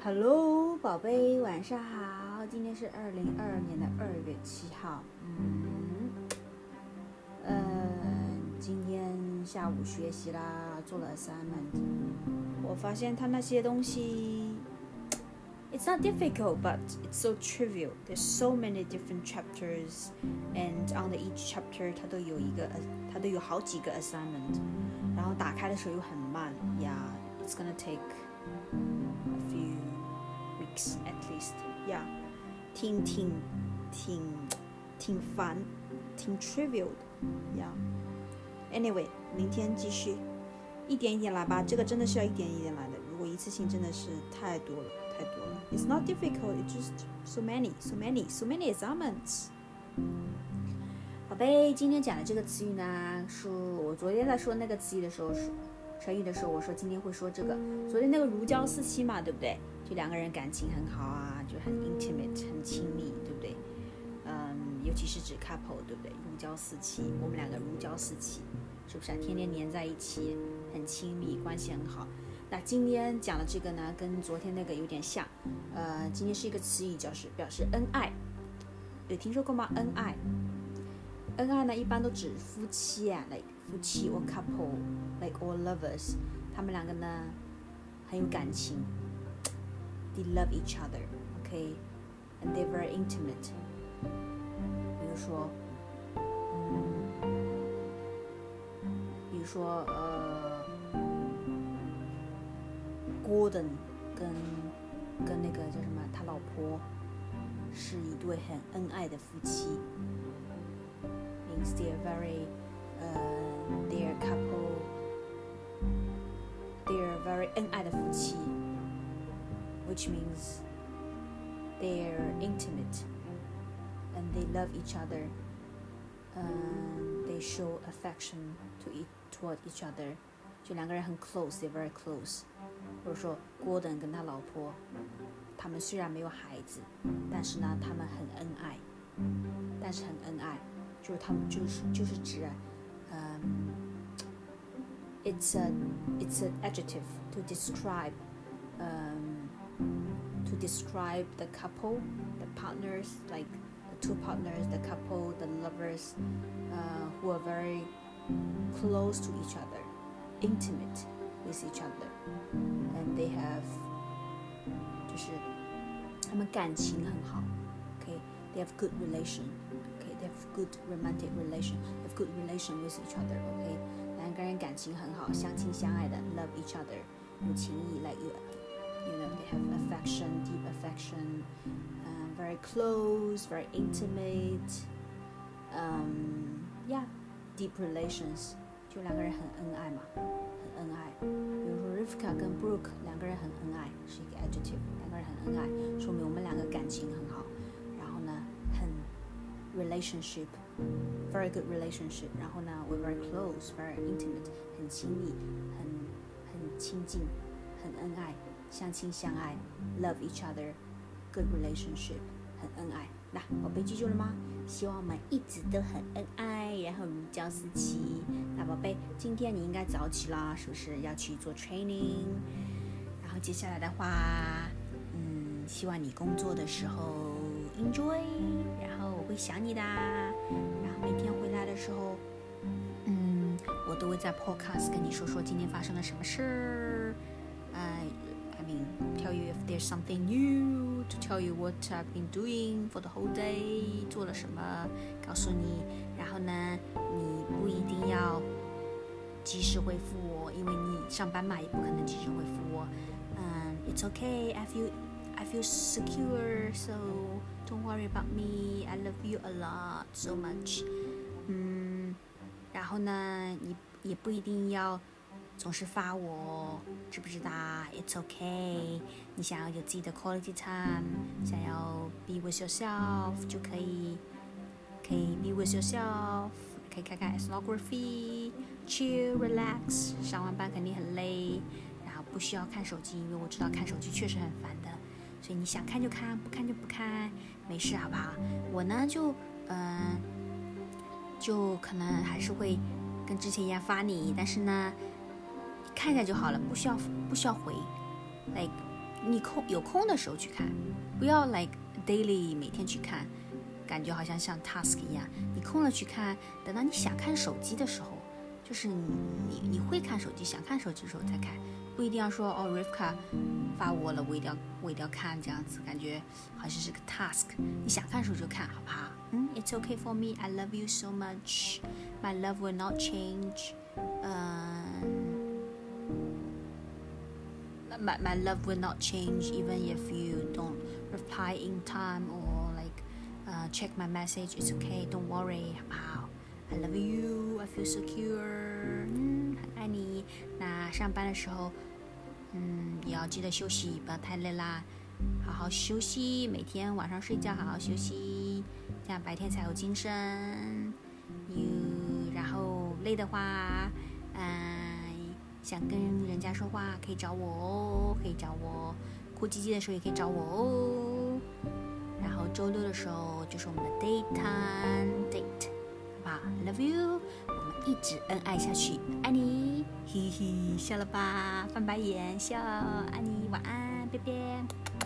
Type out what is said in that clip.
Hello，宝贝，晚上好。今天是二零二二年的二月七号。嗯，呃，今天下午学习啦，做了 assignment。我发现他那些东西，it's not difficult, but it's so trivial. There's so many different chapters, and on the each chapter，它都有一个，它都有好几个 assignment。然后打开的时候又很慢，Yeah, it's gonna take weeks at least. Yeah，挺挺挺挺烦，挺 trivial 的，Yeah. Anyway，明天继续，一点一点来吧。这个真的是要一点一点来的。如果一次性真的是太多了，太多了。It's not difficult. It's just so many, so many, so many assignments. 宝贝，今天讲的这个词语呢，是我昨天在说那个词语的时候说成语的时候，我说今天会说这个。昨天那个如胶似漆嘛，对不对？就两个人感情很好啊，就很 intimate，很亲密，对不对？嗯，尤其是指 couple，对不对？如胶似漆，我们两个如胶似漆，是不是啊？天天黏在一起，很亲密，关系很好。那今天讲的这个呢，跟昨天那个有点像。呃，今天是一个词语，叫是表示恩爱，有听说过吗？恩爱。恩爱呢，一般都指夫妻啊，like 夫妻 or couple，like or lovers，他们两个呢很有感情，they love each other，OK，and they very intimate。比如说，比如说呃，Gordon 跟跟那个叫什么，他老婆是一对很恩爱的夫妻。they're very uh, they're couple they're very 恩爱的夫妻 which means they're intimate and they love each other and they show affection to each toward each other 就两个人很 close they're very close 或者说 Gordon 跟他老婆他们虽然没有孩子但是呢他们很恩爱但是很恩爱 就是他们就是就是指，嗯，it's a it's an adjective to describe, um, to describe the couple, the partners, like the two partners, the couple, the lovers, uh, who are very close to each other, intimate with each other, and they have 就是他们感情很好，OK, they have good relation they have good romantic relation, they have good relation with each other. OK，两个人感情很好，相亲相爱的，love each other，有情谊，like you, you know, they have affection, deep affection, um, very close, very intimate, um, yeah, deep relations，就两个人很恩爱嘛，很恩爱。比如说 Rivka 跟 Brooke 两个人很恩爱，是一个 adjective，两个人很恩爱，说明我们两个感情很好。 Relationship, very good relationship. 然后呢 we very close, very intimate，很亲密，很很亲近，很恩爱，相亲相爱，love each other, good relationship，很恩爱。那宝贝记住了吗？希望我们一直都很恩爱，然后如胶似漆。那宝贝，今天你应该早起啦，是不是要去做 training？然后接下来的话，嗯，希望你工作的时候 enjoy，然后我。会想你的，然后每天回来的时候，嗯，我都会在 podcast 跟你说说今天发生了什么事儿。哎，I mean tell you if there's something new to tell you what I've been doing for the whole day，做了什么，告诉你。然后呢，你不一定要及时回复我，因为你上班嘛，也不可能及时回复我。嗯，It's okay, I feel I feel secure, so. Don't worry about me. I love you a lot, so much. 嗯，然后呢，你也不一定要总是发我，知不知道？It's okay. 你想要有自己的 quality time，想要 be with yourself 就可以，可以 be with yourself，可以看看 ethnography，chill, relax。上完班肯定很累，然后不需要看手机，因为我知道看手机确实很烦的。所以你想看就看，不看就不看，没事，好不好？我呢就，嗯，就可能还是会跟之前一样发你，但是呢，看一下就好了，不需要不需要回，like 你空有空的时候去看，不要 like daily 每天去看，感觉好像像 task 一样。你空了去看，等到你想看手机的时候，就是你你你会看手机，想看手机的时候再看，不一定要说哦 Rivka 发我了，我一定要我一定要看这样子，感觉好像是个 task。你想看的时候就看，好不好？嗯，It's okay for me. I love you so much. My love will not change. 嗯。my, my love will not change even if you don't reply in time or like uh, check my message. It's okay. Don't worry. Wow, I love you. I feel secure. 嗯，很爱你。那上班的时候， 嗯，也要记得休息，不要太累啦。好好休息，每天晚上睡觉好好休息，这样白天才有精神。You，然后累的话，嗯。想跟人家说话可以找我哦，可以找我。哭唧唧的时候也可以找我哦。然后周六的时候就是我们的 daytime date，好不好？Love you，我们一直恩爱下去，爱你，嘿嘿，笑了吧？翻白眼，笑，爱你，晚安，拜拜。